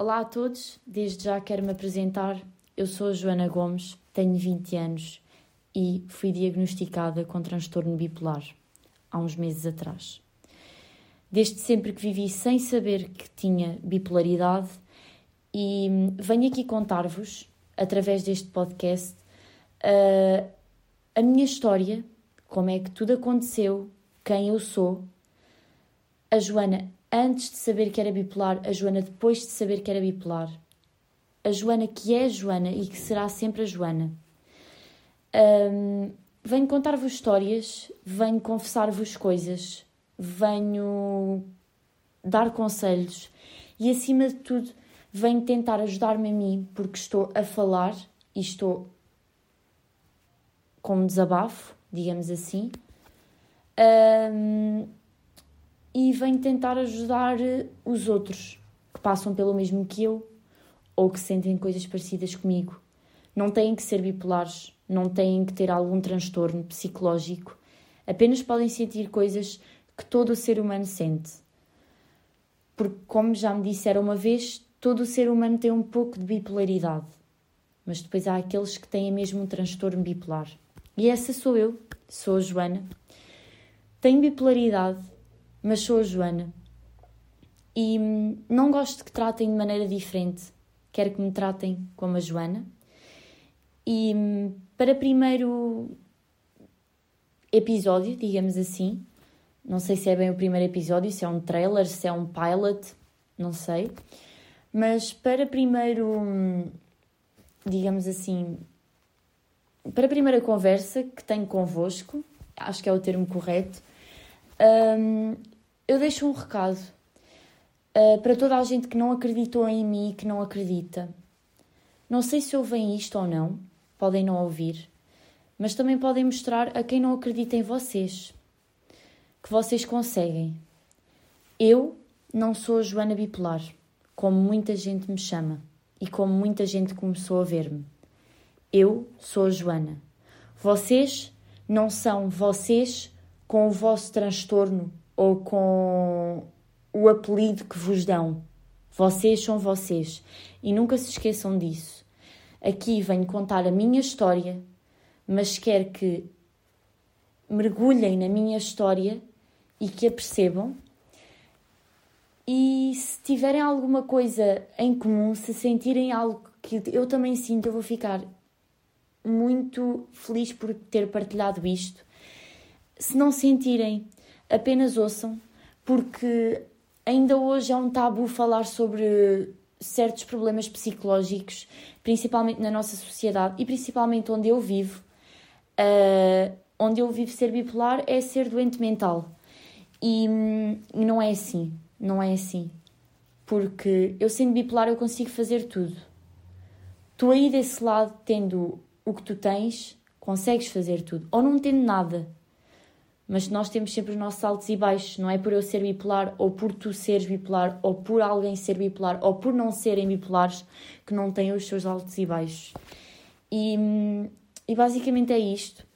Olá a todos, desde já quero me apresentar. Eu sou a Joana Gomes, tenho 20 anos e fui diagnosticada com transtorno bipolar há uns meses atrás. Desde sempre que vivi sem saber que tinha bipolaridade e venho aqui contar-vos, através deste podcast, uh, a minha história, como é que tudo aconteceu, quem eu sou. A Joana antes de saber que era bipolar, a Joana depois de saber que era bipolar, a Joana que é a Joana e que será sempre a Joana. Um, venho contar-vos histórias, venho confessar-vos coisas, venho dar conselhos e, acima de tudo, venho tentar ajudar-me a mim porque estou a falar e estou com um desabafo, digamos assim. Um, e venho tentar ajudar eh, os outros que passam pelo mesmo que eu ou que sentem coisas parecidas comigo. Não têm que ser bipolares, não têm que ter algum transtorno psicológico, apenas podem sentir coisas que todo o ser humano sente. Porque, como já me disseram uma vez, todo o ser humano tem um pouco de bipolaridade, mas depois há aqueles que têm mesmo um transtorno bipolar. E essa sou eu, sou a Joana. Tenho bipolaridade, mas sou a Joana. E hum, não gosto que tratem de maneira diferente. Quero que me tratem como a Joana. E hum, para primeiro episódio, digamos assim, não sei se é bem o primeiro episódio, se é um trailer, se é um pilot, não sei. Mas para primeiro, hum, digamos assim, para a primeira conversa que tenho convosco, acho que é o termo correto, um, eu deixo um recado uh, para toda a gente que não acreditou em mim e que não acredita. Não sei se ouvem isto ou não, podem não ouvir, mas também podem mostrar a quem não acredita em vocês que vocês conseguem. Eu não sou a Joana Bipolar, como muita gente me chama e como muita gente começou a ver-me. Eu sou a Joana. Vocês não são vocês com o vosso transtorno ou com o apelido que vos dão. Vocês são vocês e nunca se esqueçam disso. Aqui venho contar a minha história, mas quero que mergulhem na minha história e que a percebam. E se tiverem alguma coisa em comum, se sentirem algo que eu também sinto, eu vou ficar muito feliz por ter partilhado isto. Se não sentirem, apenas ouçam, porque ainda hoje é um tabu falar sobre certos problemas psicológicos, principalmente na nossa sociedade e principalmente onde eu vivo. Uh, onde eu vivo ser bipolar é ser doente mental. E, e não é assim, não é assim. Porque eu sendo bipolar eu consigo fazer tudo. Tu aí desse lado, tendo o que tu tens, consegues fazer tudo. Ou não tendo nada, mas nós temos sempre os nossos altos e baixos, não é por eu ser bipolar, ou por tu seres bipolar, ou por alguém ser bipolar, ou por não serem bipolares, que não têm os seus altos e baixos. E, e basicamente é isto.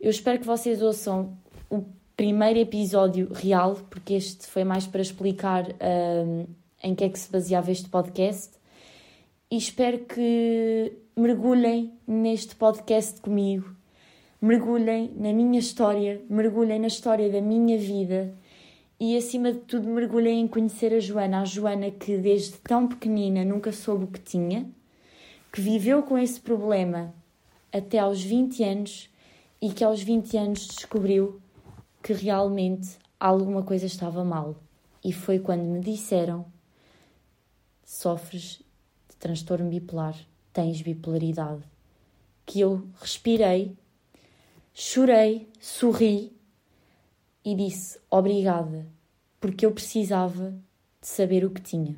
Eu espero que vocês ouçam o primeiro episódio real, porque este foi mais para explicar um, em que é que se baseava este podcast. E espero que mergulhem neste podcast comigo mergulhem na minha história, mergulhem na história da minha vida e, acima de tudo, mergulhem em conhecer a Joana, a Joana que desde tão pequenina nunca soube o que tinha, que viveu com esse problema até aos 20 anos e que aos 20 anos descobriu que realmente alguma coisa estava mal. E foi quando me disseram: sofres de transtorno bipolar, tens bipolaridade. Que eu respirei Chorei, sorri e disse obrigada, porque eu precisava de saber o que tinha.